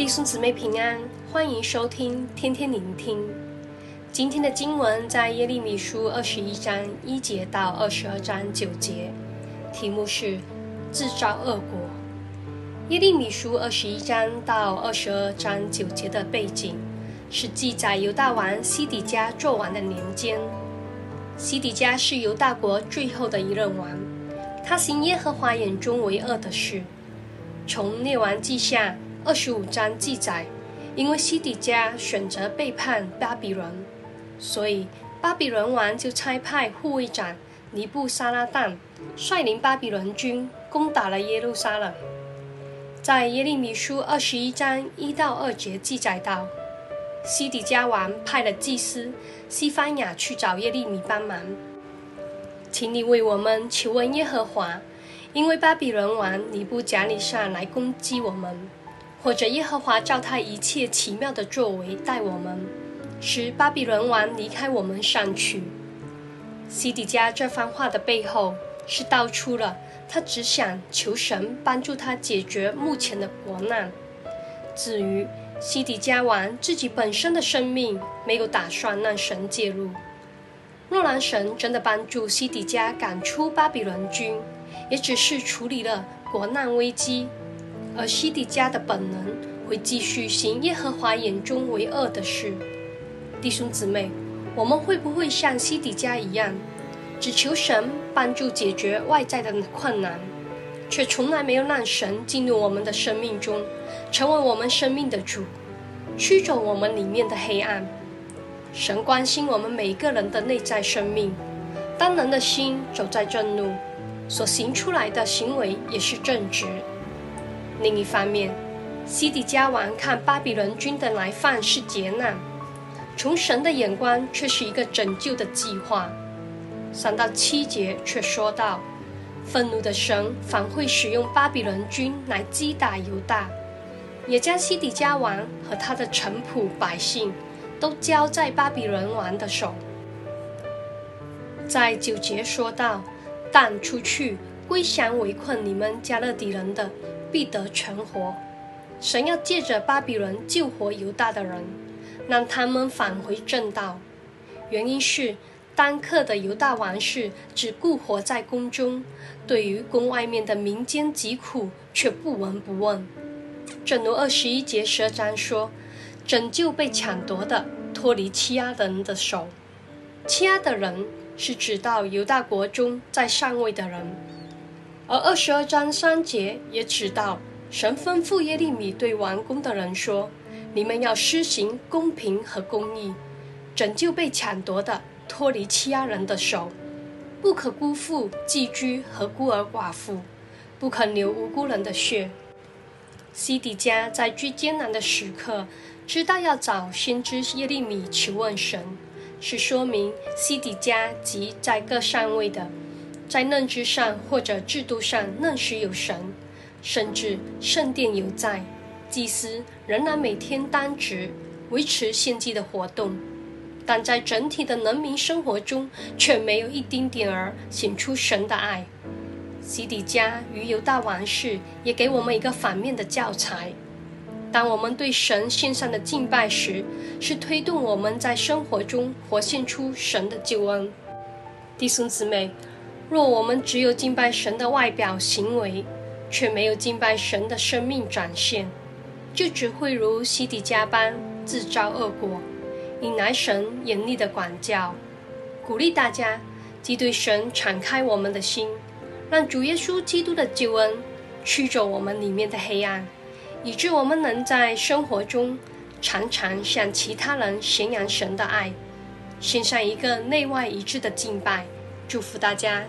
弟兄姊妹平安，欢迎收听天天聆听。今天的经文在耶利米书二十一章一节到二十二章九节，题目是自招恶果。耶利米书二十一章到二十二章九节的背景是记载犹大王西底家作王的年间。西底家是犹大国最后的一任王，他行耶和华眼中为恶的事。从列王记下。二十五章记载，因为西底家选择背叛巴比伦，所以巴比伦王就差派护卫长尼布撒拉旦率领巴比伦军攻打了耶路撒冷。在耶利米书二十一章一到二节记载道，西底家王派了祭司西番雅去找耶利米帮忙，请你为我们求问耶和华，因为巴比伦王尼布甲尼撒来攻击我们。或者耶和华照他一切奇妙的作为待我们，使巴比伦王离开我们上去。西底家这番话的背后，是道出了他只想求神帮助他解决目前的国难。至于西底家王自己本身的生命，没有打算让神介入。若然神真的帮助西底家赶出巴比伦军，也只是处理了国难危机。而西底家的本能会继续行耶和华眼中为恶的事。弟兄姊妹，我们会不会像西底家一样，只求神帮助解决外在的困难，却从来没有让神进入我们的生命中，成为我们生命的主，驱走我们里面的黑暗？神关心我们每个人的内在生命，当人的心走在正路，所行出来的行为也是正直。另一方面，西底家王看巴比伦军的来犯是劫难，从神的眼光却是一个拯救的计划。三到七节却说到，愤怒的神反会使用巴比伦军来击打犹大，也将西底家王和他的臣仆百姓都交在巴比伦王的手。在九节说道，但出去归降围困你们迦勒底人的。必得存活。神要借着巴比伦救活犹大的人，让他们返回正道。原因是当刻的犹大王室只顾活在宫中，对于宫外面的民间疾苦却不闻不问。正如二十一节十二章说：“拯救被抢夺的，脱离欺压的人的手。欺压的人是指到犹大国中在上位的人。”而二十二章三节也指到，神吩咐耶利米对王宫的人说：“你们要施行公平和公义，拯救被抢夺的，脱离欺压人的手，不可辜负寄居和孤儿寡妇，不可流无辜人的血。”西底家在最艰难的时刻，知道要找先知耶利米求问神，是说明西底家及在各上位的。在认知上或者制度上认识有神，甚至圣殿犹在，祭司仍然每天当值维持献祭的活动，但在整体的人民生活中却没有一丁点儿显出神的爱。西底家与犹大王室也给我们一个反面的教材：当我们对神献上的敬拜时，是推动我们在生活中活现出神的救恩。弟兄姊妹。若我们只有敬拜神的外表行为，却没有敬拜神的生命展现，就只会如西底家般自招恶果，引来神严厉的管教。鼓励大家，即对神敞开我们的心，让主耶稣基督的救恩驱走我们里面的黑暗，以致我们能在生活中常常向其他人宣扬神的爱，献上一个内外一致的敬拜。祝福大家。